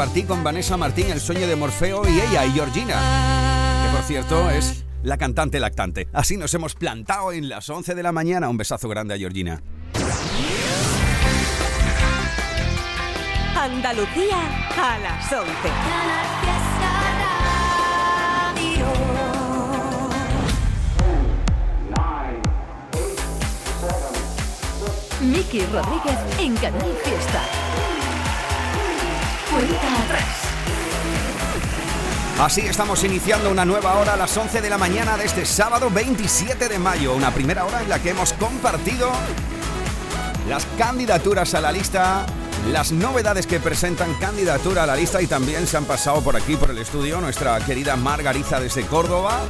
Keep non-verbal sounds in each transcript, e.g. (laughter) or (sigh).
Partí con Vanessa Martín, El sueño de Morfeo y ella, y Georgina, que por cierto es la cantante lactante. Así nos hemos plantado en las 11 de la mañana. Un besazo grande a Georgina. Andalucía a las 11. Miki Rodríguez en Canal Fiesta. Así estamos iniciando una nueva hora a las 11 de la mañana de este sábado 27 de mayo, una primera hora en la que hemos compartido las candidaturas a la lista, las novedades que presentan candidatura a la lista y también se han pasado por aquí por el estudio nuestra querida Margarita desde Córdoba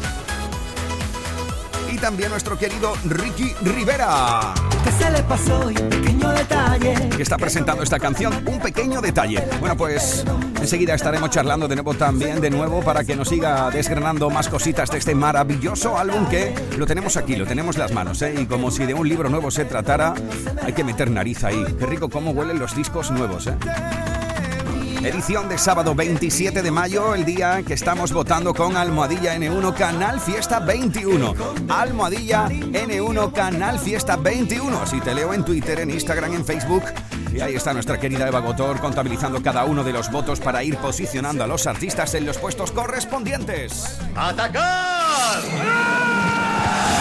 también nuestro querido Ricky Rivera. ¿Qué se le pasó? Un pequeño detalle. que está presentando esta canción, un pequeño detalle. Bueno, pues enseguida estaremos charlando de nuevo también, de nuevo, para que nos siga desgranando más cositas de este maravilloso álbum que lo tenemos aquí, lo tenemos en las manos, ¿eh? Y como si de un libro nuevo se tratara, hay que meter nariz ahí. Qué rico cómo huelen los discos nuevos, ¿eh? Edición de sábado 27 de mayo, el día que estamos votando con Almohadilla N1 Canal Fiesta 21. Almohadilla N1 Canal Fiesta 21. Si te leo en Twitter, en Instagram, en Facebook. Y ahí está nuestra querida Eva Gotor contabilizando cada uno de los votos para ir posicionando a los artistas en los puestos correspondientes. ¡Atacar!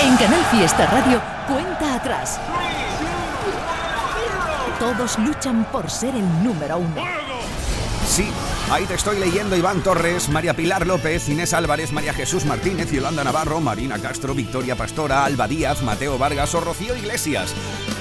En Canal Fiesta Radio, cuenta atrás. Todos luchan por ser el número uno. Sí, ahí te estoy leyendo Iván Torres, María Pilar López, Inés Álvarez, María Jesús Martínez, Yolanda Navarro, Marina Castro, Victoria Pastora, Alba Díaz, Mateo Vargas o Rocío Iglesias.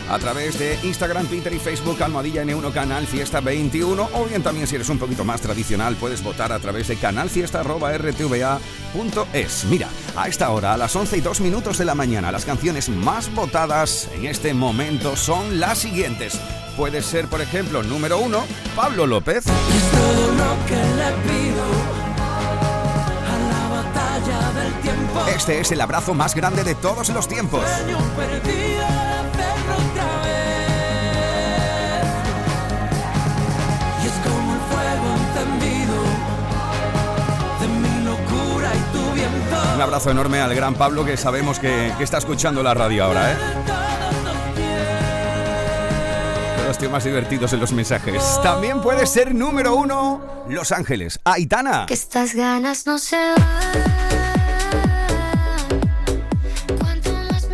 A través de Instagram, Twitter y Facebook, Almohadilla N1 Canal Fiesta 21. O bien también si eres un poquito más tradicional, puedes votar a través de canalfiesta.rtva.es. Mira, a esta hora, a las 11 y 2 minutos de la mañana, las canciones más votadas en este momento son las siguientes. Puede ser, por ejemplo, número uno, Pablo López. Es todo lo que le pido a la batalla del tiempo. Este es el abrazo más grande de todos los tiempos. Un abrazo enorme al gran Pablo que sabemos que, que está escuchando la radio ahora, ¿eh? Temas divertidos en los mensajes. También puede ser número uno, Los Ángeles. Aitana. Que estas ganas no se van. Más más.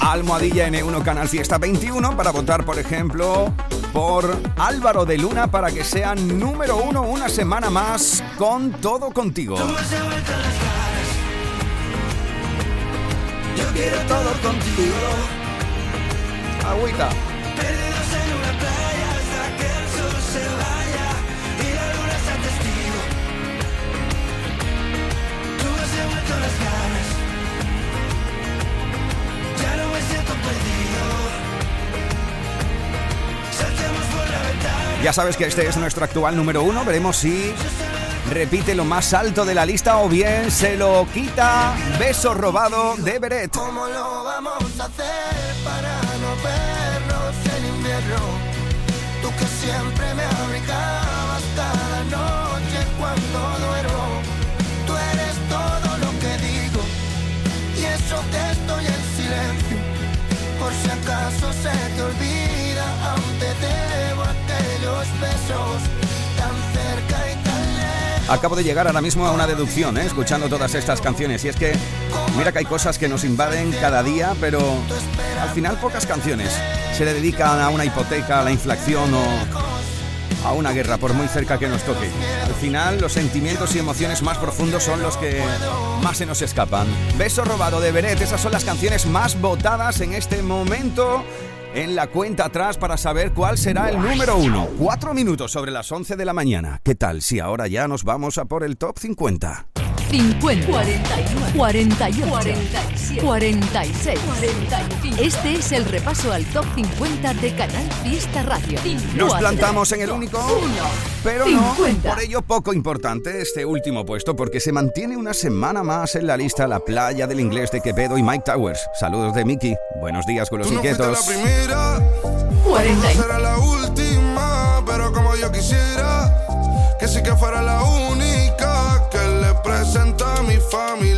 Almohadilla N1 Canal Fiesta 21 para votar, por ejemplo, por Álvaro de Luna para que sea número uno una semana más con todo contigo. Yo quiero todo contigo. Agüita. Ya sabes que este es nuestro actual número uno. Veremos si repite lo más alto de la lista o bien se lo quita. Beso robado de Beret. ¿Cómo lo vamos a hacer para no vernos en invierno? Tú que siempre me abrigabas cada noche cuando duermo. Tú eres todo lo que digo y eso que estoy en silencio. Por si acaso se te olvida, aún te Acabo de llegar ahora mismo a una deducción, ¿eh? escuchando todas estas canciones. Y es que, mira que hay cosas que nos invaden cada día, pero al final pocas canciones se le dedican a una hipoteca, a la inflación o a una guerra, por muy cerca que nos toque. Al final, los sentimientos y emociones más profundos son los que más se nos escapan. Beso robado de Beret, esas son las canciones más votadas en este momento. En la cuenta atrás para saber cuál será el número uno. Cuatro minutos sobre las 11 de la mañana. ¿Qué tal si ahora ya nos vamos a por el top 50? 50, 49, 48, 47, 46, 45. Este es el repaso al top 50 de Canal Fiesta Radio. 5, Nos plantamos en el único, 1, pero 50. no, por ello poco importante este último puesto porque se mantiene una semana más en la lista La Playa del Inglés de Quevedo y Mike Towers. Saludos de Mickey. Buenos días con los Tú no inquietos. La primera, 40. No será la última, pero como yo quisiera que sí que fuera la única me, find me.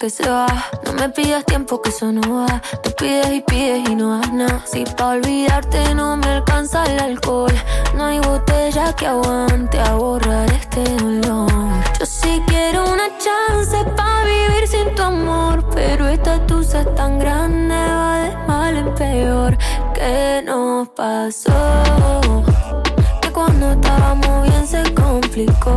que se va. No me pidas tiempo que eso no va. tú pides y pides y no das nada. Si pa' olvidarte no me alcanza el alcohol. No hay botella que aguante a borrar este dolor. Yo sí quiero una chance pa' vivir sin tu amor. Pero esta tusa es tan grande, va de mal en peor. ¿Qué nos pasó? Que cuando estábamos bien se complicó.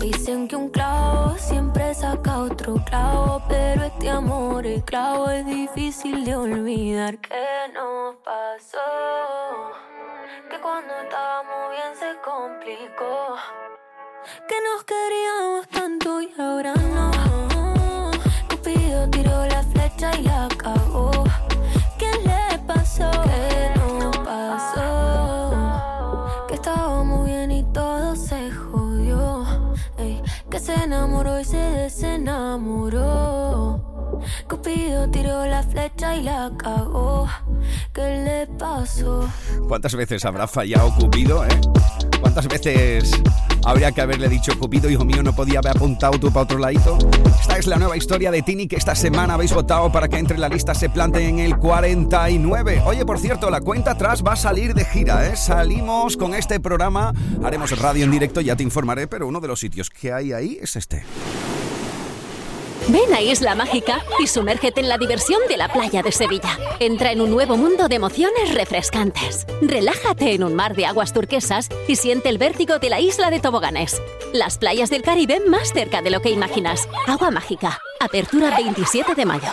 Dicen que un clavo siempre saca otro clavo, pero este amor, el clavo es difícil de olvidar. ¿Qué nos pasó? Que cuando estábamos bien se complicó. Que nos queríamos tanto y ahora no. Cupido tiró la flecha y la acabó. ¿Qué le pasó? ¿Qué nos pasó? Que estábamos bien y todo que se enamoró y se desenamoró. Cupido tiró la flecha y la cagó. ¿Qué le pasó? ¿Cuántas veces habrá fallado Cupido, eh? ¿Cuántas veces habría que haberle dicho Cupido, hijo mío, no podía haber apuntado tú para otro ladito? Esta es la nueva historia de Tini que esta semana habéis votado para que entre en la lista se plante en el 49. Oye, por cierto, la cuenta atrás va a salir de gira, ¿eh? Salimos con este programa, haremos radio en directo, ya te informaré, pero uno de los sitios que hay ahí es este. Ven a Isla Mágica y sumérgete en la diversión de la playa de Sevilla. Entra en un nuevo mundo de emociones refrescantes. Relájate en un mar de aguas turquesas y siente el vértigo de la isla de toboganes. Las playas del Caribe más cerca de lo que imaginas. Agua Mágica. Apertura 27 de mayo.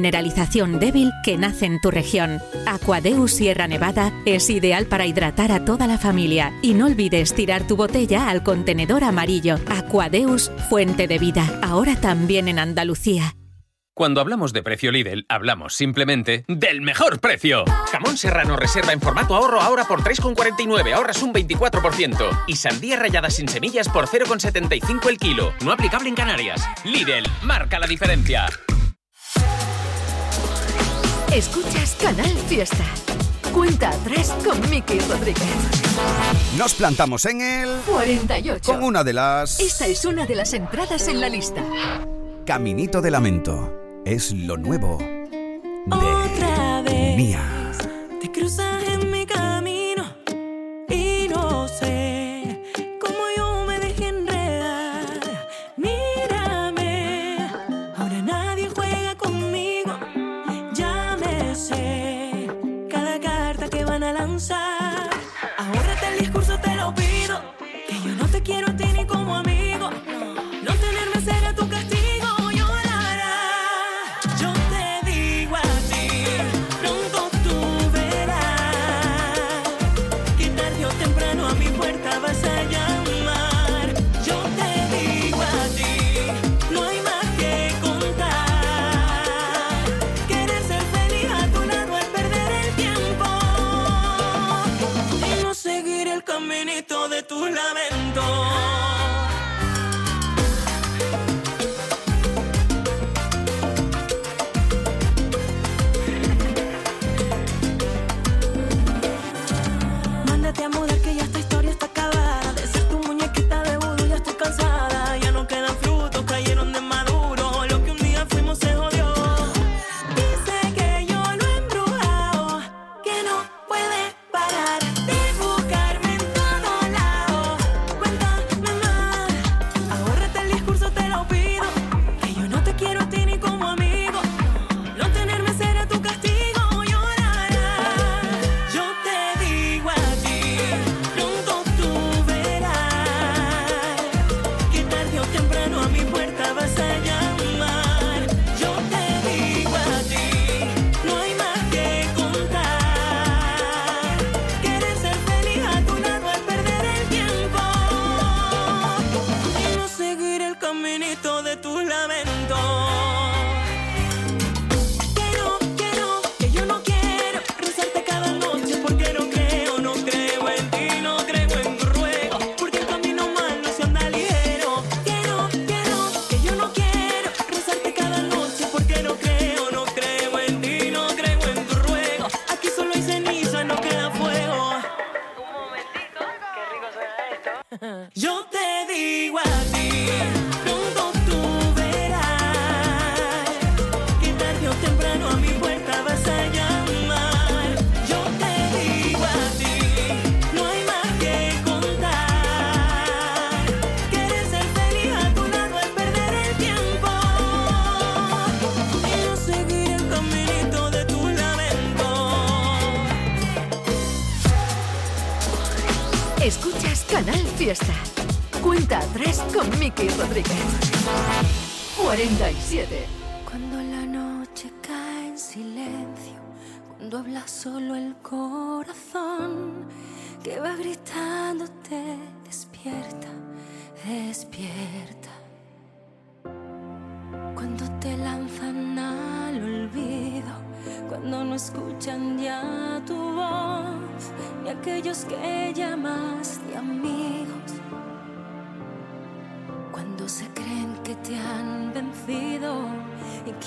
mineralización débil que nace en tu región. Aquadeus Sierra Nevada es ideal para hidratar a toda la familia y no olvides tirar tu botella al contenedor amarillo. Aquadeus, fuente de vida, ahora también en Andalucía. Cuando hablamos de precio Lidl, hablamos simplemente del mejor precio. Jamón serrano reserva en formato ahorro ahora por 3,49, ahorras un 24%. Y sandía rallada sin semillas por 0,75 el kilo. No aplicable en Canarias. Lidl, marca la diferencia. Escuchas Canal Fiesta. Cuenta atrás con Miki Rodríguez. Nos plantamos en el 48. con una de las Esta es una de las entradas en la lista. Caminito de Lamento. Es lo nuevo de Otra vez Mía.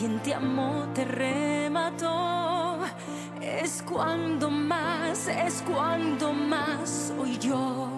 Quien te amó te remató, es cuando más, es cuando más soy yo.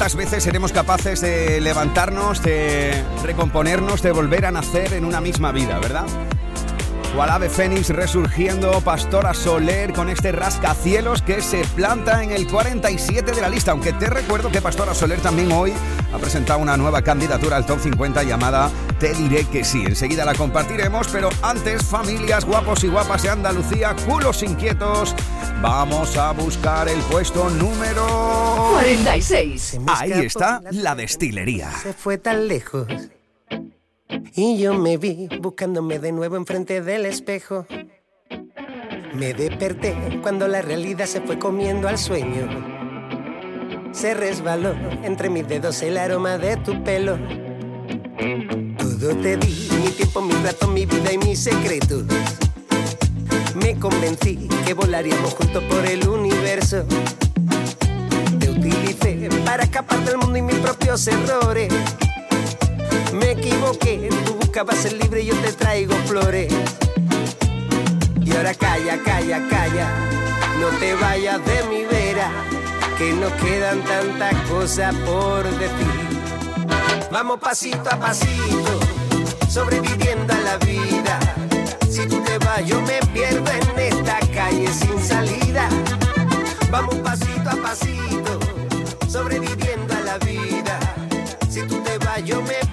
¿Cuántas veces seremos capaces de levantarnos, de recomponernos, de volver a nacer en una misma vida, verdad? Cual ave fénix resurgiendo, Pastora Soler con este rascacielos que se planta en el 47 de la lista. Aunque te recuerdo que Pastora Soler también hoy ha presentado una nueva candidatura al top 50 llamada Te diré que sí. Enseguida la compartiremos, pero antes, familias guapos y guapas de Andalucía, culos inquietos, vamos a buscar el puesto número 46. Ahí está la destilería. Se fue tan lejos. Y yo me vi buscándome de nuevo enfrente del espejo. Me desperté cuando la realidad se fue comiendo al sueño. Se resbaló entre mis dedos el aroma de tu pelo. Todo te di, mi tiempo, mi rato, mi vida y mis secretos. Me convencí que volaríamos juntos por el universo. Te utilicé para escapar del mundo y mis propios errores. Me equivoqué, tú buscabas ser libre y yo te traigo flores. Y ahora calla, calla, calla, no te vayas de mi vera, que nos quedan tantas cosas por decir. Vamos pasito a pasito, sobreviviendo a la vida. Si tú te vas, yo me pierdo en esta calle sin salida. Vamos pasito a pasito, sobreviviendo a la vida. Si tú te vas, yo me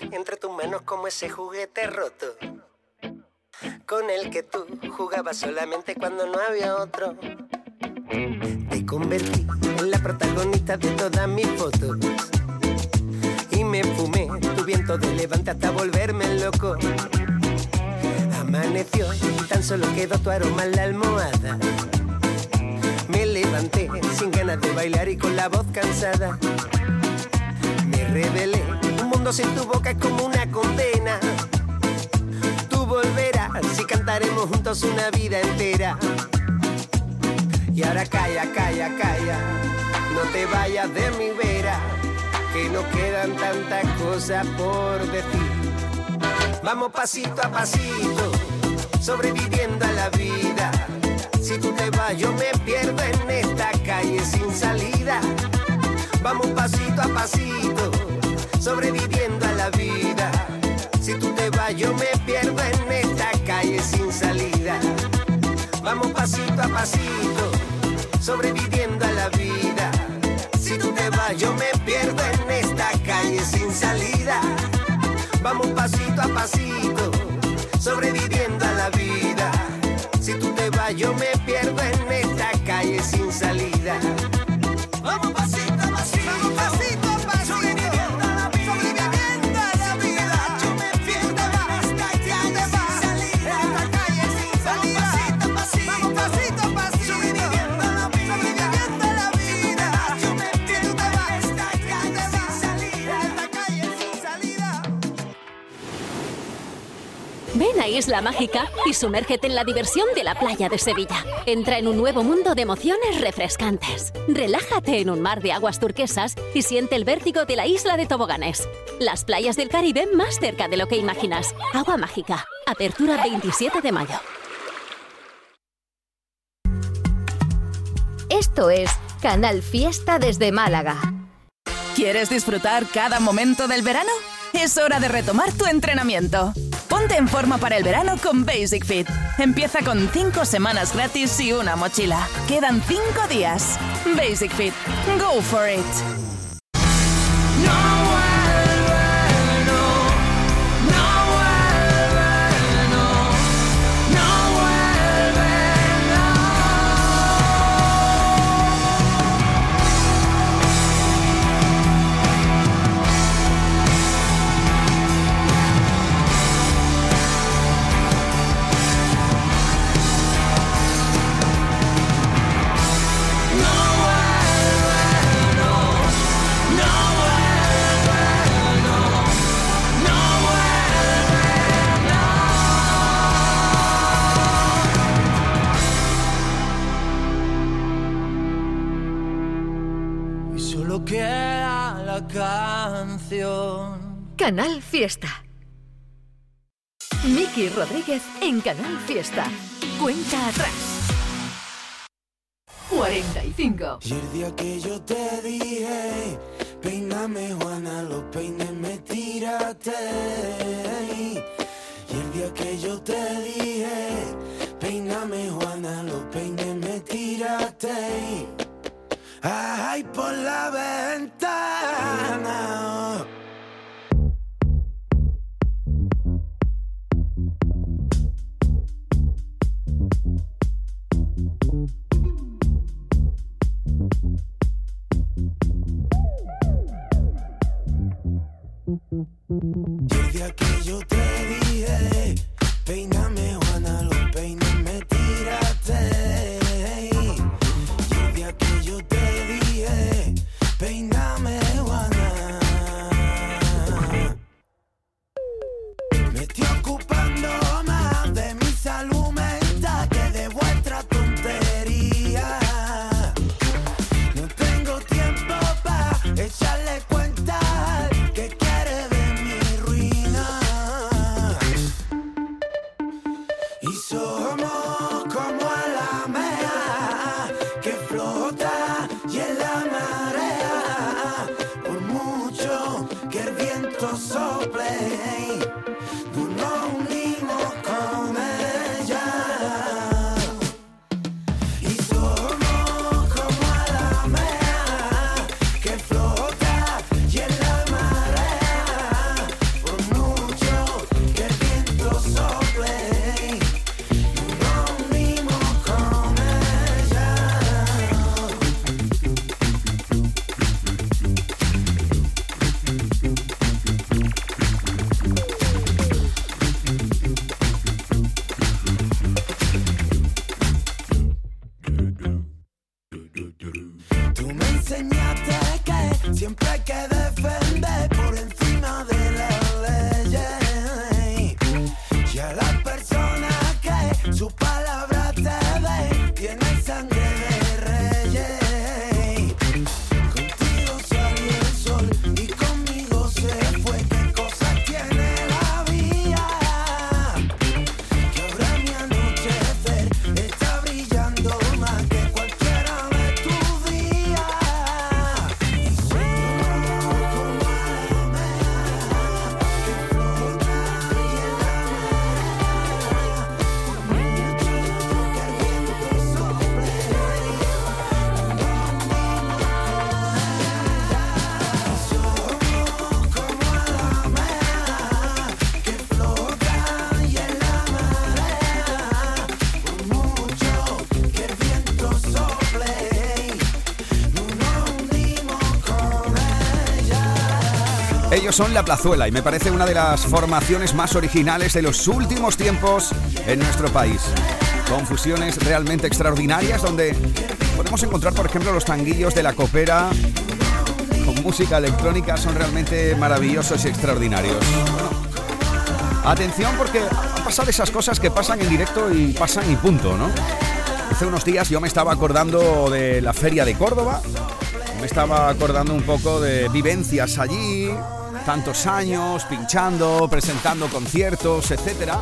entre tus manos como ese juguete roto. Con el que tú jugabas solamente cuando no había otro. Te convertí en la protagonista de todas mis fotos. Y me fumé tu viento de levante hasta volverme loco. Amaneció tan solo quedó tu aroma en la almohada. Me levanté sin ganas de bailar y con la voz cansada. Me rebelé, un mundo sin tu boca es como una condena. Tú volverás y cantaremos juntos una vida entera. Y ahora calla, calla, calla, no te vayas de mi vera, que nos quedan tantas cosas por decir. Vamos pasito a pasito, sobreviviendo a la vida. Si tú te vas, yo me pierdo en esta calle sin salida. Vamos pasito a pasito, sobreviviendo a la vida. Si tú te vas, yo me pierdo en esta calle sin salida. Vamos pasito a pasito, sobreviviendo a la vida. Si tú te vas, yo me pierdo en esta calle sin salida. Vamos pasito a pasito, sobreviviendo a la vida. Si tú te vas, yo me Isla Mágica y sumérgete en la diversión de la playa de Sevilla. Entra en un nuevo mundo de emociones refrescantes. Relájate en un mar de aguas turquesas y siente el vértigo de la isla de toboganes. Las playas del Caribe más cerca de lo que imaginas. Agua Mágica. Apertura 27 de mayo. Esto es Canal Fiesta desde Málaga. ¿Quieres disfrutar cada momento del verano? Es hora de retomar tu entrenamiento. Ponte en forma para el verano con Basic Fit. Empieza con 5 semanas gratis y una mochila. Quedan 5 días. Basic Fit. Go for it. Canal Fiesta. Miki Rodríguez en Canal Fiesta. Cuenta atrás. 45. Y el día que yo te dije, peíname Juana, los peines me tiraste. Y el día que yo te dije, peíname Juana, los peines me tiraste. Ay, por la ventana. Desde aquello te Son La Plazuela y me parece una de las formaciones más originales de los últimos tiempos en nuestro país. Con fusiones realmente extraordinarias donde podemos encontrar, por ejemplo, los tanguillos de la copera con música electrónica son realmente maravillosos y extraordinarios. Atención porque han pasado esas cosas que pasan en directo y pasan y punto, ¿no? Hace unos días yo me estaba acordando de la feria de Córdoba, me estaba acordando un poco de vivencias allí, tantos años pinchando, presentando conciertos, etcétera.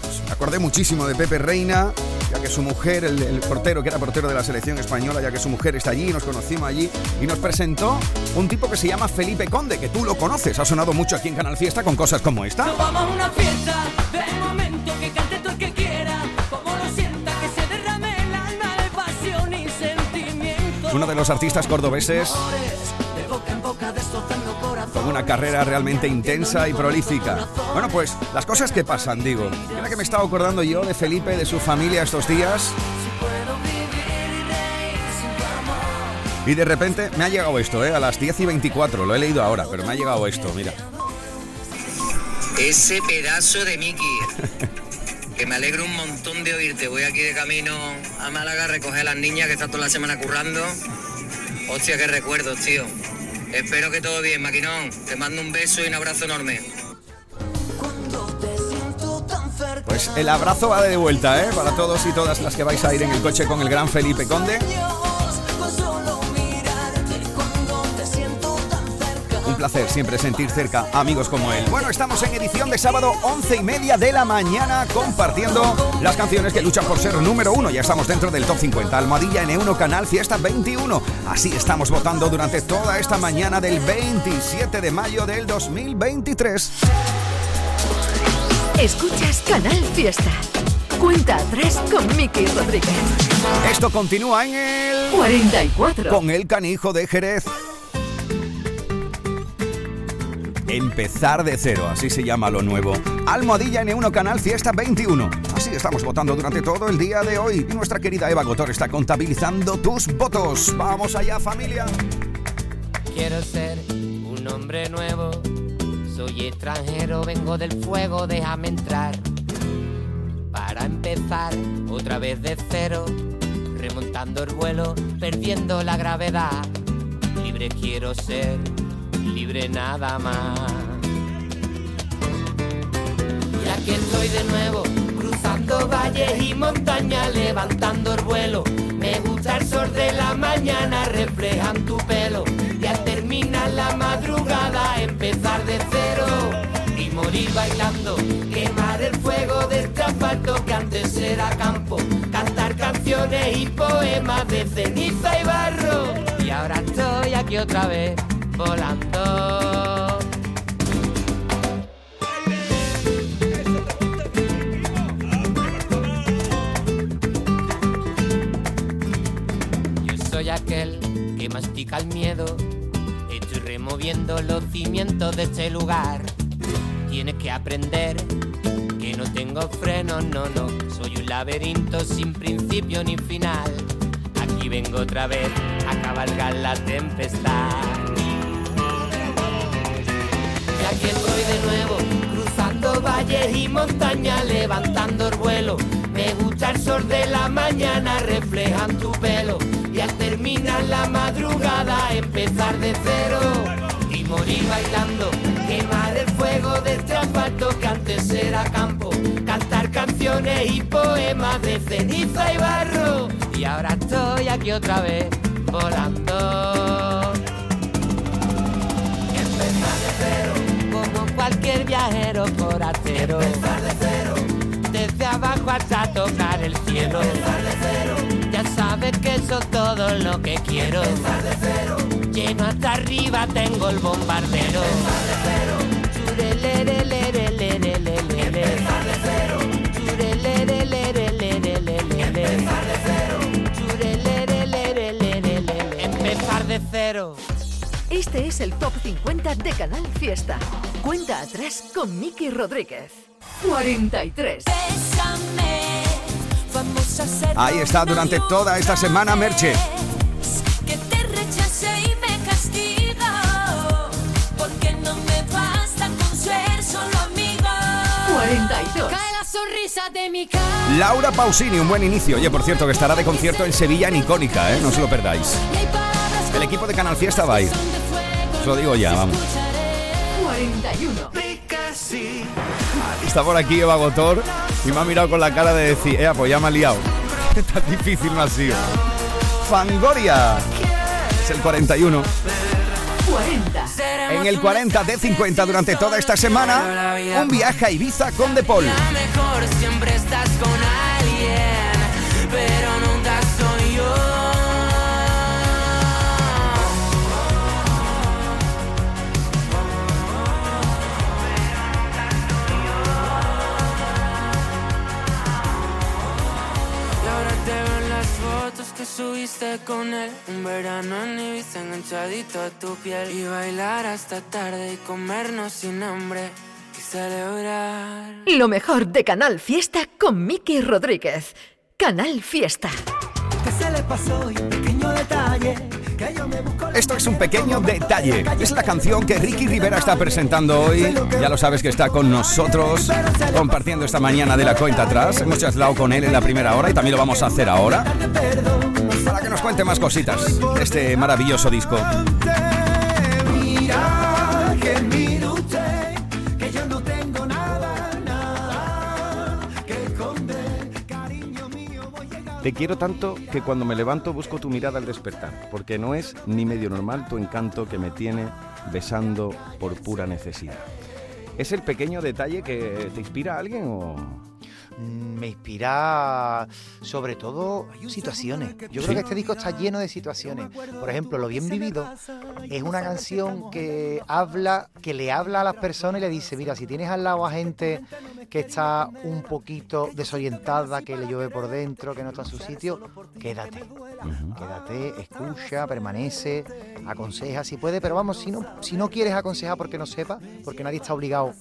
Pues me acordé muchísimo de Pepe Reina, ya que su mujer, el, el portero que era portero de la selección española, ya que su mujer está allí, nos conocimos allí y nos presentó un tipo que se llama Felipe Conde, que tú lo conoces, ha sonado mucho aquí en Canal Fiesta con cosas como esta. Nos vamos a una fiesta de momento que cante todo el que quiera, como lo sienta, que se derrame el alma de pasión y sentimiento. Uno de los artistas cordobeses con una carrera realmente intensa y prolífica. Bueno, pues las cosas que pasan, digo. Mira que me estaba acordando yo de Felipe, de su familia estos días. Y de repente me ha llegado esto, ¿eh? A las 10 y 24, lo he leído ahora, pero me ha llegado esto, mira. Ese pedazo de Mickey. Que me alegro un montón de oírte. Voy aquí de camino a Málaga a recoger a las niñas que están toda la semana currando. Hostia, qué recuerdos, tío. Espero que todo bien, maquinón. Te mando un beso y un abrazo enorme. Pues el abrazo va de vuelta, ¿eh? Para todos y todas las que vais a ir en el coche con el gran Felipe Conde. Placer siempre sentir cerca amigos como él. Bueno, estamos en edición de sábado 11 y media de la mañana compartiendo las canciones que luchan por ser número uno. Ya estamos dentro del top 50. Almohadilla N1 Canal Fiesta 21. Así estamos votando durante toda esta mañana del 27 de mayo del 2023. Escuchas Canal Fiesta. Cuenta atrás con Miki Rodríguez. Esto continúa en el 44. con el canijo de Jerez. Empezar de cero, así se llama lo nuevo. Almohadilla N1 Canal Fiesta 21. Así estamos votando durante todo el día de hoy. Y nuestra querida Eva Gotor está contabilizando tus votos. Vamos allá, familia. Quiero ser un hombre nuevo. Soy extranjero, vengo del fuego, déjame entrar. Para empezar otra vez de cero, remontando el vuelo, perdiendo la gravedad. Libre quiero ser, libre nada más. Y aquí estoy de nuevo, cruzando valles y montañas, levantando el vuelo. Me gusta el sol de la mañana, reflejan tu pelo. Ya termina la madrugada, empezar de cero y morir bailando. Quemar el fuego de este asfalto que antes era campo. Cantar canciones y poemas de ceniza y barro. Y ahora estoy aquí otra vez volando. Yo soy aquel que mastica el miedo. Estoy removiendo los cimientos de este lugar. Tienes que aprender que no tengo freno, no, no. Soy un laberinto sin principio ni final. Aquí vengo otra vez a cabalgar la tempestad. De nuevo, cruzando valles y montañas, levantando el vuelo. Me gusta el sol de la mañana, reflejan tu pelo. Y al terminar la madrugada, empezar de cero. Y morir bailando, quemar el fuego de este asfalto que antes era campo. Cantar canciones y poemas de ceniza y barro. Y ahora estoy aquí otra vez, volando. cualquier viajero forastero. Empezar de cero. Desde abajo hasta tocar el cielo. Empezar de cero. Ya sabes que eso es todo lo que quiero. Empezar de cero. Lleno hasta arriba tengo el bombardero. Empezar de cero. Empezar de cero. Empezar de cero. Empezar de cero. Este es el Top 50 de Canal Fiesta. Cuenta atrás con Miki Rodríguez. 43. Vamos a ser Ahí está durante toda esta semana Merche. que te rechace y me castigo. Porque no me basta con ser solo amigo. 42. Cae la sonrisa de mi cara. Laura Pausini, un buen inicio. Oye, por cierto, que estará de concierto en Sevilla en Icónica, ¿eh? No se lo perdáis. El equipo de Canal Fiesta va a ir. Lo digo ya, vamos. 41. Está por aquí Eva Gotor y me ha mirado con la cara de decir, eh, pues ya me ha liado. (laughs) Tan difícil no ha sido. Fangoria. Es el 41. 40. En el 40 de 50 durante toda esta semana, un viaje a Ibiza con De Paul. Fotos que subiste con él. Un verano en Ibiza enganchadito a tu piel. Y bailar hasta tarde y comernos sin hambre. Y celebrar. Lo mejor de Canal Fiesta con Miki Rodríguez. Canal Fiesta. Que se le pasó y un pequeño detalle que yo me busco la Esto es un pequeño detalle. Es la canción que Ricky Rivera está presentando hoy. Ya lo sabes que está con nosotros compartiendo esta mañana de la cuenta atrás. Hemos charlado con él en la primera hora y también lo vamos a hacer ahora. Para que nos cuente más cositas de este maravilloso disco. Mira, Te quiero tanto que cuando me levanto busco tu mirada al despertar, porque no es ni medio normal tu encanto que me tiene besando por pura necesidad. ¿Es el pequeño detalle que te inspira a alguien o...? Mm, Me inspira sobre todo situaciones. Yo Sí. creo que este disco está lleno de situaciones. Por ejemplo, Lo Bien Vivido es una canción que habla, que le habla a las personas y le dice, mira, si tienes al lado a gente que está un poquito desorientada, que le llueve por dentro, que no está en su sitio, quédate. Quédate, escucha, permanece, aconseja si puede, pero vamos, si no, si no quieres aconsejar porque no sepa, porque nadie está obligado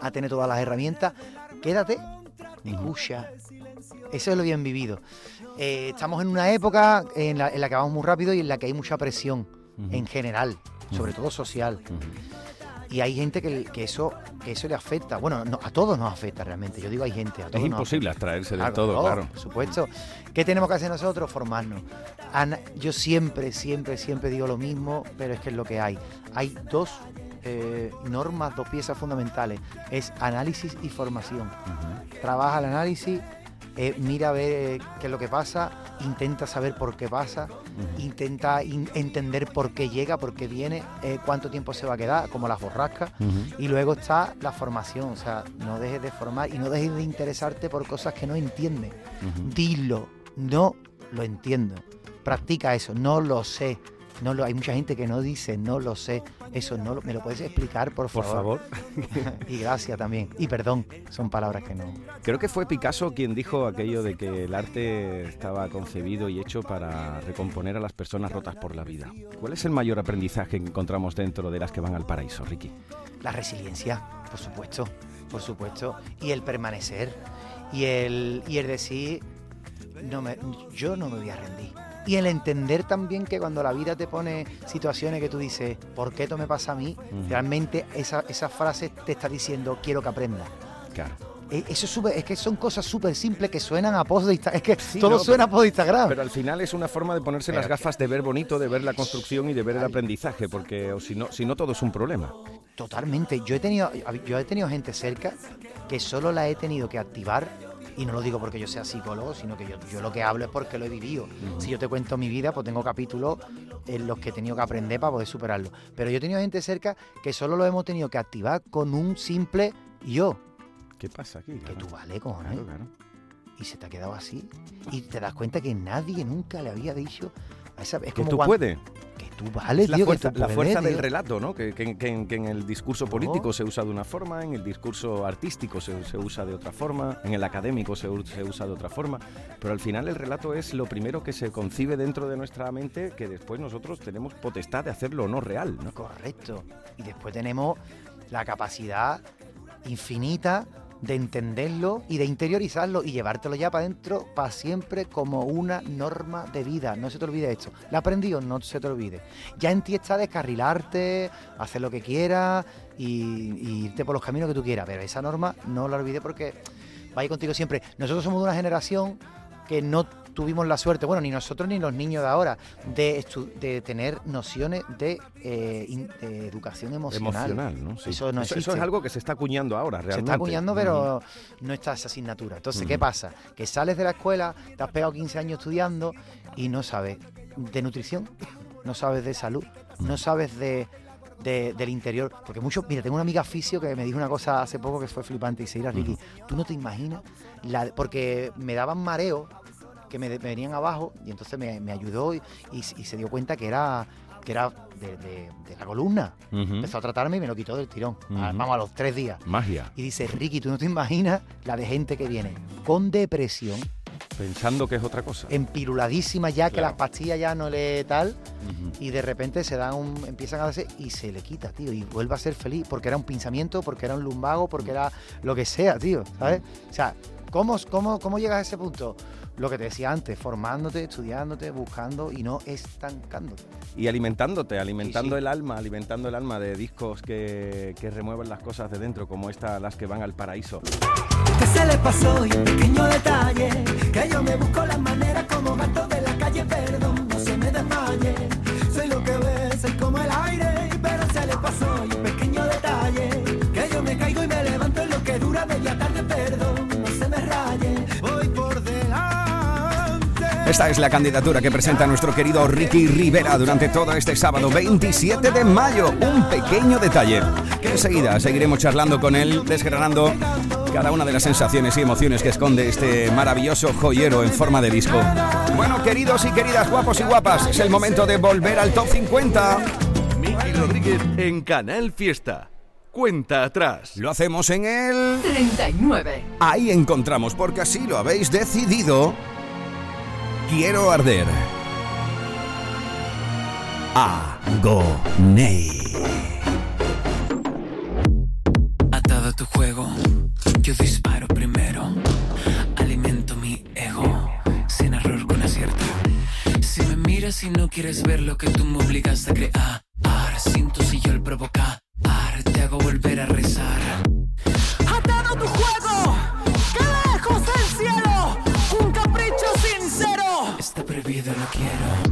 a tener todas las herramientas, quédate, escucha. Eso es lo bien vivido. Eh, estamos en una época en la, en la que vamos muy rápido y en la que hay mucha presión en general, sobre todo social. Y hay gente que, que eso que eso le afecta. Bueno, no, a todos nos afecta realmente. Yo digo hay gente. A todos Es imposible abstraerse Claro, todo, todos, claro. Por supuesto. ¿Qué tenemos que hacer nosotros? Formarnos. Ana- yo siempre, siempre, siempre digo lo mismo, pero es que es lo que hay. Hay dos eh, normas, dos piezas fundamentales. Es análisis y formación. Trabaja el análisis, eh, mira a ver eh, qué es lo que pasa, intenta saber por qué pasa, intenta in- entender por qué llega, por qué viene, eh, cuánto tiempo se va a quedar, como las borrascas. Y luego está la formación, o sea, no dejes de formar y no dejes de interesarte por cosas que no entiendes. Dilo, no lo entiendo. Practica eso, no lo sé. No lo, hay mucha gente que no dice, no lo sé. Eso no lo- me lo puedes explicar, por Por favor. favor. (laughs) y gracias también. Y perdón, son palabras que no. Creo que fue Picasso quien dijo aquello de que el arte estaba concebido y hecho para recomponer a las personas rotas por la vida. ¿Cuál es el mayor aprendizaje que encontramos dentro de las que van al paraíso, Ricky? La resiliencia, por supuesto, por supuesto. Y el permanecer. Y el, y el decir, no me, yo no me voy a rendir. Y el entender también que cuando la vida te pone situaciones que tú dices, ¿por qué esto me pasa a mí? Realmente esa, esa frase te está diciendo, quiero que aprendas. Claro. Eh, Eso es, súper- es que son cosas súper simples que suenan a post de Instagram. (laughs) Es que Sí, todo no, suena a post de Instagram. Pero al final es una forma de ponerse Pero las gafas de ver bonito, de ver la construcción y de ver el aprendizaje, porque si no, si no todo es un problema. Totalmente. Yo he tenido, yo he tenido gente cerca que solo la he tenido que activar. Y no lo digo porque yo sea psicólogo, sino que yo, yo lo que hablo es porque lo he vivido. Si yo te cuento mi vida, pues tengo capítulos en los que he tenido que aprender para poder superarlo. Pero yo he tenido gente cerca que solo lo hemos tenido que activar con un simple yo. ¿Qué pasa aquí? Que tú vale, cojones. Claro, claro. Y se te ha quedado así. Y te das cuenta que nadie nunca le había dicho. Es Que como tú cuando- puedes. Que tú vales, Es la tío, que fuerza, tú la puedes, fuerza del relato, ¿no? Que, que- en el discurso No. político se usa de una forma, en el discurso artístico se, se usa de otra forma, en el académico se, se usa de otra forma, pero al final el relato es lo primero que se concibe dentro de nuestra mente, que después nosotros tenemos potestad de hacerlo o no real, ¿no? Correcto. Y después tenemos la capacidad infinita de entenderlo y de interiorizarlo y llevártelo ya para adentro para siempre como una norma de vida. No se te olvide esto. ¿La aprendido? No se te olvide. Ya en ti está descarrilarte, hacer lo que quieras y, y irte por los caminos que tú quieras. Pero esa norma no la olvides porque va a ir contigo siempre. Nosotros somos de una generación que no tuvimos la suerte, bueno, ni nosotros ni los niños de ahora, de, de tener nociones de, eh, in- de educación emocional. Emocional, ¿no? Sí. Eso no eso, existe. es algo que se está acuñando ahora, realmente. Se está acuñando, pero no está esa asignatura. Entonces, ¿qué pasa? Que sales de la escuela, te has pegado 15 años estudiando y no sabes de nutrición, no sabes de salud, no sabes de, de- del interior. Porque muchos, mira, tengo una amiga fisio que me dijo una cosa hace poco que fue flipante y se dirá, Ricky, tú no te imaginas, la, porque me daban mareo que me, me venían abajo y entonces me, me ayudó y, y- y se dio cuenta que era que era de, de- de la columna. Empezó a tratarme y me lo quitó del tirón. Ujú. A- Vamos a los tres días. Magia. Y dice, Ricky, tú no te imaginas la de gente que viene con depresión, Pensando que es otra cosa. empiruladísima ya, que las pastillas ya no le tal, y de repente se dan un, empiezan a darse y se le quita, tío, y vuelve a ser feliz, porque era un pinzamiento, porque era un lumbago, porque era lo que sea, tío, ¿sabes? O sea, ¿cómo, cómo, cómo llegas a ese punto? Lo que te decía antes, formándote, estudiándote, buscando y no estancándote. Y alimentándote, alimentando Sí, sí. el alma, alimentando el alma de discos que, que remueven las cosas de dentro, como esta, las que van al paraíso. que se le pasó y un pequeño detalle que yo me busco las maneras como gato de la calle perdón no se me desmaye soy lo que ves soy como el aire pero se le pasó Esta es la candidatura que presenta nuestro querido Ricky Rivera durante todo este sábado 27 de mayo. Un pequeño detalle. Enseguida seguiremos charlando con él, desgranando cada una de las sensaciones y emociones que esconde este maravilloso joyero en forma de disco. Bueno, queridos y queridas, guapos y guapas, es el momento de volver al top 50. Miki Rodríguez en Canal Fiesta. Cuenta atrás. Lo hacemos en el... 39. Ahí encontramos, porque así lo habéis decidido. Quiero arder. Agoney. Atado a tu juego, yo disparo primero. Alimento mi ego, sin error con acierto. Si me miras y no quieres ver lo que tú me obligas a crear, siento si yo el provocar, te hago volver a rezar. Prohibido, no quiero.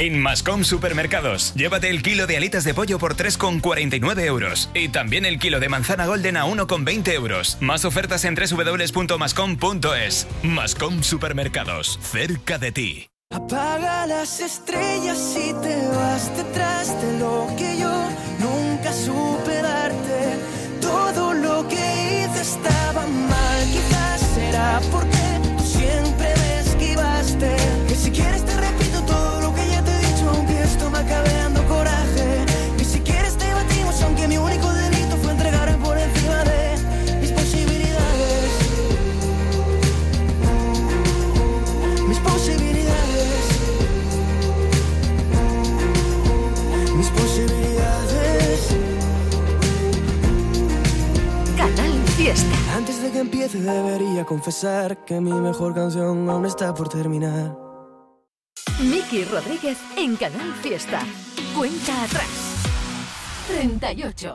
En Mascom Supermercados, llévate el kilo de alitas de pollo por 3,49 euros. Y también el kilo de manzana golden a 1,20 euros. Más ofertas en www.mascom.es. Mascom Supermercados, cerca de ti. Apaga las estrellas y te vas detrás de lo que yo nunca 10 debería confesar que mi mejor canción aún está por terminar. Miki Rodríguez en Canal Fiesta. Cuenta atrás. 38.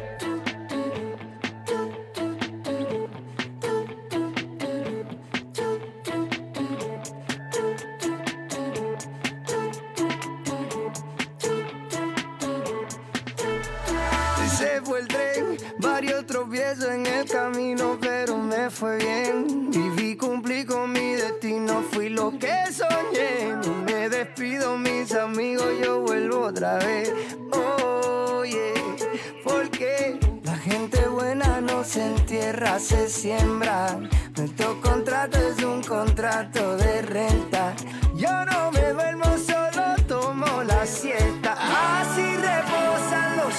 Varios tropiezos en el camino, pero me fue bien. Viví, cumplí con mi destino, fui lo que soñé. Me despido, mis amigos, yo vuelvo otra vez. Oye, porque la gente buena no se entierra, se siembra. Nuestro contrato es un contrato de renta. Yo no me duermo, solo tomo la siesta.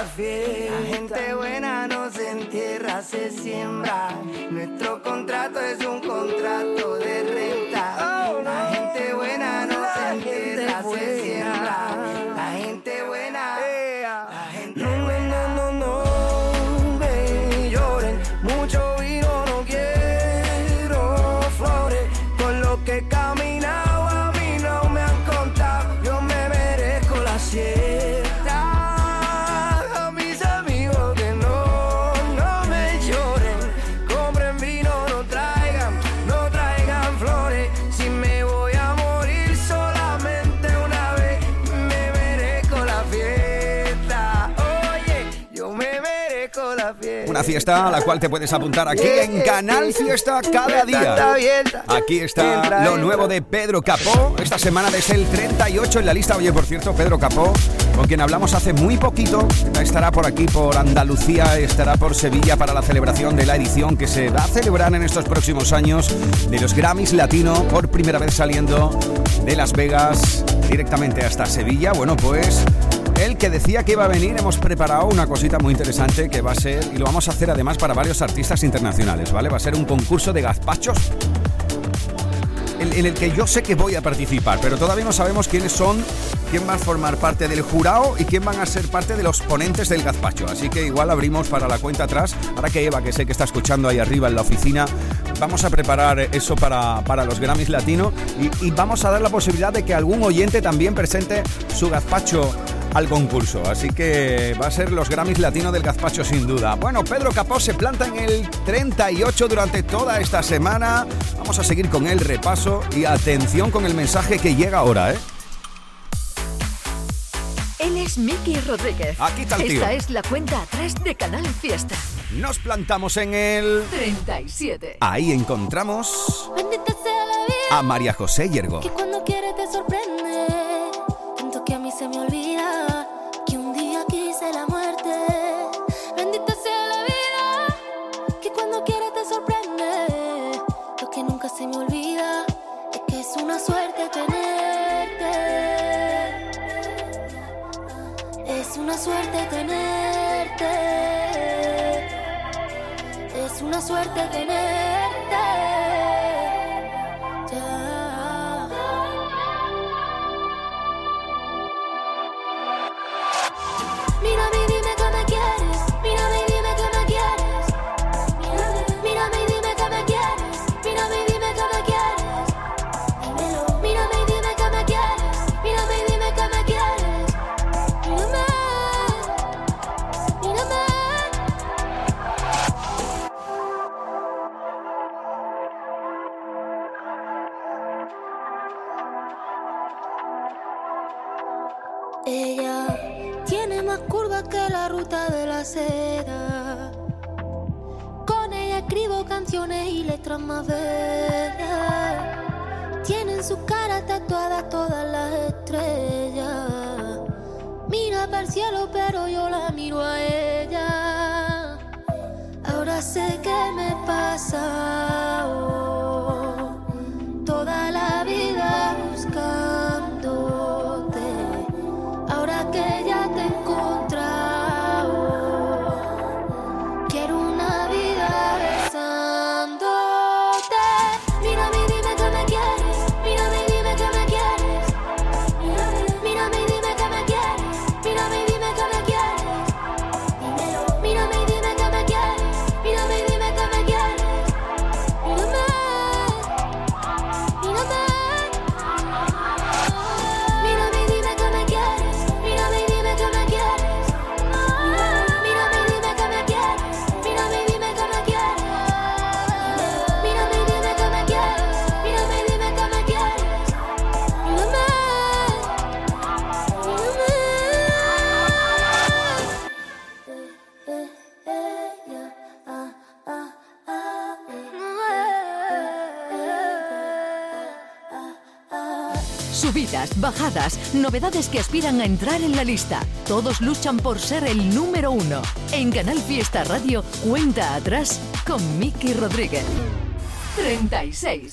La gente buena no se entierra, se siembra. Nuestro contrato es un contrato de renta. Una fiesta a la cual te puedes apuntar aquí en Canal Fiesta cada día. Aquí está lo nuevo de Pedro Capó. Esta semana desde el 38 en la lista. Oye, por cierto, Pedro Capó, con quien hablamos hace muy poquito, estará por aquí, por Andalucía, estará por Sevilla para la celebración de la edición que se va a celebrar en estos próximos años de los Grammys Latino, por primera vez saliendo de Las Vegas directamente hasta Sevilla. Bueno, pues el que decía que iba a venir, hemos preparado una cosita muy interesante que va a ser, y lo vamos a hacer además para varios artistas internacionales, ¿vale? Va a ser un concurso de gazpachos en, el que yo sé que voy a participar, pero todavía no sabemos quiénes son, quién va a formar parte del jurado y quién van a ser parte de los ponentes del gazpacho. Así que igual abrimos para la cuenta atrás, para que Eva, que sé que está escuchando ahí arriba en la oficina, vamos a preparar eso para, para los Grammys Latino y, y vamos a dar la posibilidad de que algún oyente también presente su gazpacho al concurso. Así que va a ser los Grammys Latino del Gazpacho sin duda. Bueno, Pedro Capó se planta en el 38 durante toda esta semana. Vamos a seguir con el repaso y atención con el mensaje que llega ahora, ¿eh? Él es Miki Rodríguez. Aquí está el tío. Esta es la cuenta atrás de Canal Fiesta. Nos plantamos en el... 37. Ahí encontramos a María José Yergo. que cuando quiere te suerte tenerte. Subidas, bajadas, novedades que aspiran a entrar en la lista. Todos luchan por ser el número uno. En Canal Fiesta Radio, cuenta atrás con Miki Rodríguez. 36.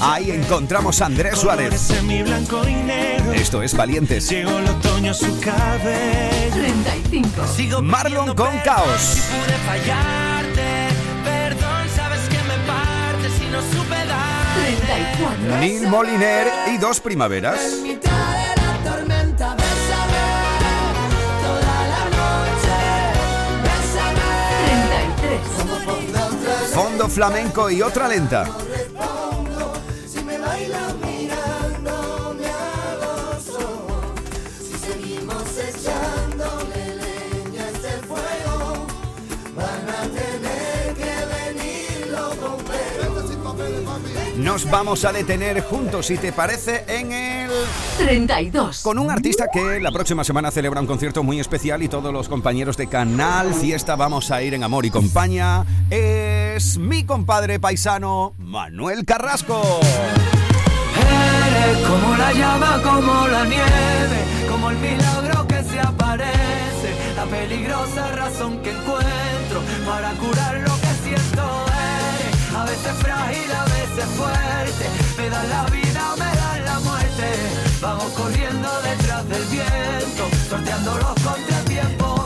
Ahí encontramos a Andrés Suárez. Esto es Valientes. Llegó el otoño a su cabello. 35. Marlon con Caos. Neil Moliner y dos primaveras. mitad de la tormenta, bésame. Toda la noche, bésame. 33. Fondo flamenco y otra lenta. Nos vamos a detener juntos, si te parece, en el 32. Con un artista que la próxima semana celebra un concierto muy especial y todos los compañeros de Canal Fiesta vamos a ir en Amor y Compañía. Es mi compadre paisano Manuel Carrasco. Eres como la llama, como la nieve, como el milagro que se aparece, la peligrosa razón que encuentro para curar lo que siento. A veces frágil, a veces fuerte, me dan la vida, me dan la muerte. Vamos corriendo detrás del viento, sorteando los contratiempos.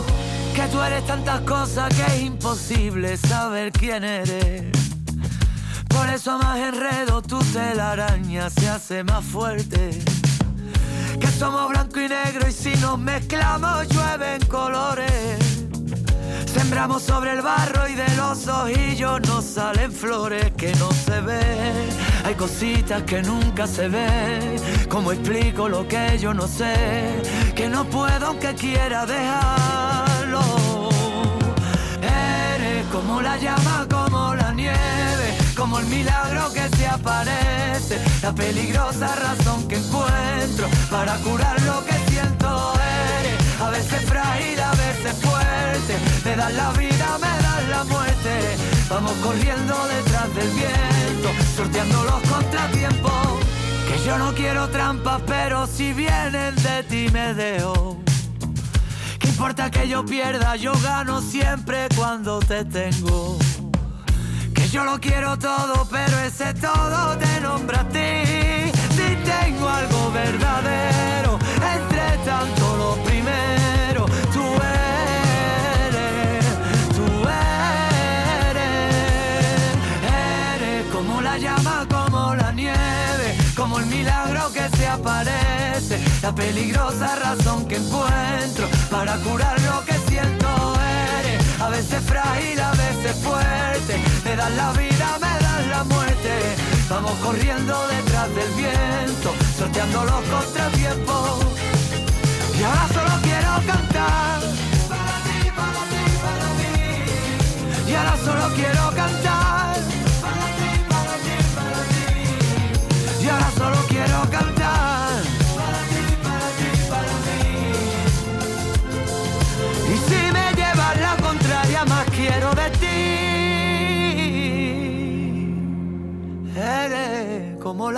Que tú eres tantas cosas que es imposible saber quién eres. Por eso más enredo tu telaraña se hace más fuerte. Que somos blanco y negro y si nos mezclamos llueven colores. Sembramos sobre el barro y de los ojillos nos salen flores que no se ven. Hay cositas que nunca se ven. ¿Cómo explico lo que yo no sé? Que no puedo aunque quiera dejarlo. Eres como la llama, como la nieve, como el milagro que se aparece, la peligrosa razón que encuentro para curar lo que siento. A veces frágil, a veces fuerte, me das la vida, me das la muerte. Vamos corriendo detrás del viento, sorteando los contratiempos. Que yo no quiero trampas, pero si vienen de ti me dejo. ¿Qué importa que yo pierda? Yo gano siempre cuando te tengo. Que yo lo quiero todo, pero ese todo te nombra a ti. Si tengo algo verdadero, entre tanto lo aparece, la peligrosa razón que encuentro para curar lo que siento. Eres a veces frágil, a veces fuerte, me das la vida, me das la muerte. Vamos corriendo detrás del viento, sorteando los contratiempos. Y ahora solo quiero cantar. Para ti, para ti, para mí. Y ahora solo quiero cantar. Para ti, para ti, para mí. Y ahora solo quiero cantar.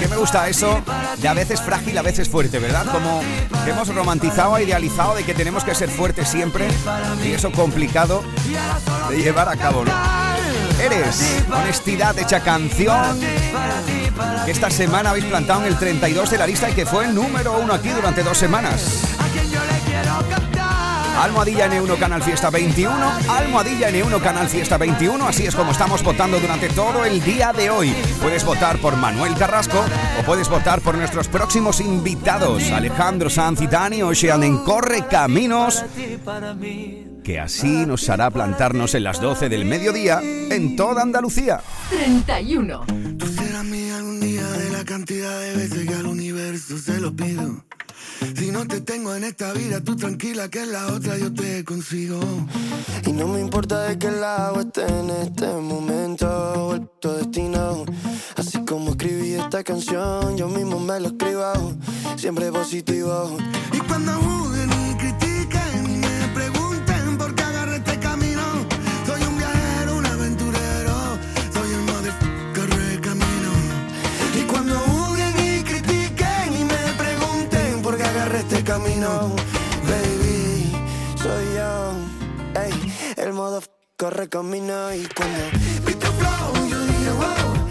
Que me gusta eso de a veces frágil, a veces fuerte, ¿verdad? Como hemos romantizado idealizado de que tenemos que ser fuertes siempre y eso complicado de llevar a cabo, ¿no? Eres honestidad hecha canción que esta semana habéis plantado en el 32 de la lista y que fue el número uno aquí durante dos semanas. Almohadilla N1 Canal Fiesta 21, Almohadilla N1 Canal Fiesta 21, así es como estamos votando durante todo el día de hoy. Puedes votar por Manuel Carrasco o puedes votar por nuestros próximos invitados, Alejandro Sanz y Dani Ocean en Corre Caminos, que así nos hará plantarnos en las 12 del mediodía en toda Andalucía. 31. Será mía algún día de la cantidad de veces que al universo se lo pido. Si no te tengo en esta vida, tú tranquila que en la otra yo te consigo. Y no me importa de qué lado esté en este momento, vuelto destino. Así como escribí esta canción, yo mismo me lo escribo, siempre positivo. Y cuando baby, soy yo, ey, el modo corre camino y cuando vi flow wow,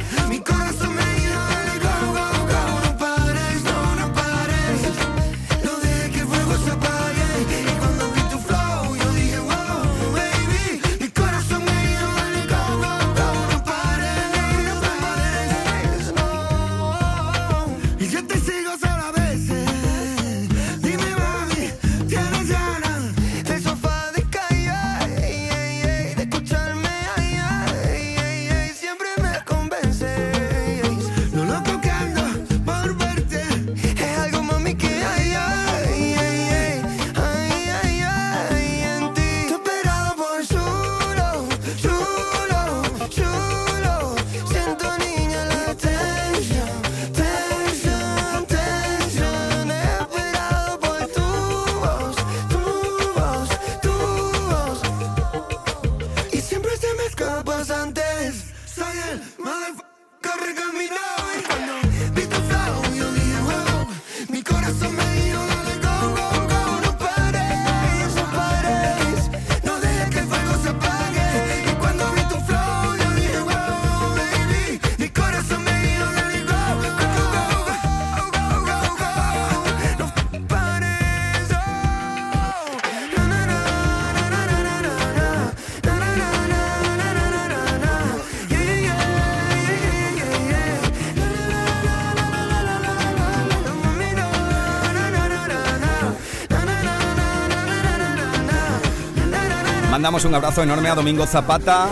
un abrazo enorme a Domingo Zapata,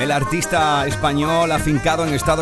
el artista español afincado en Estados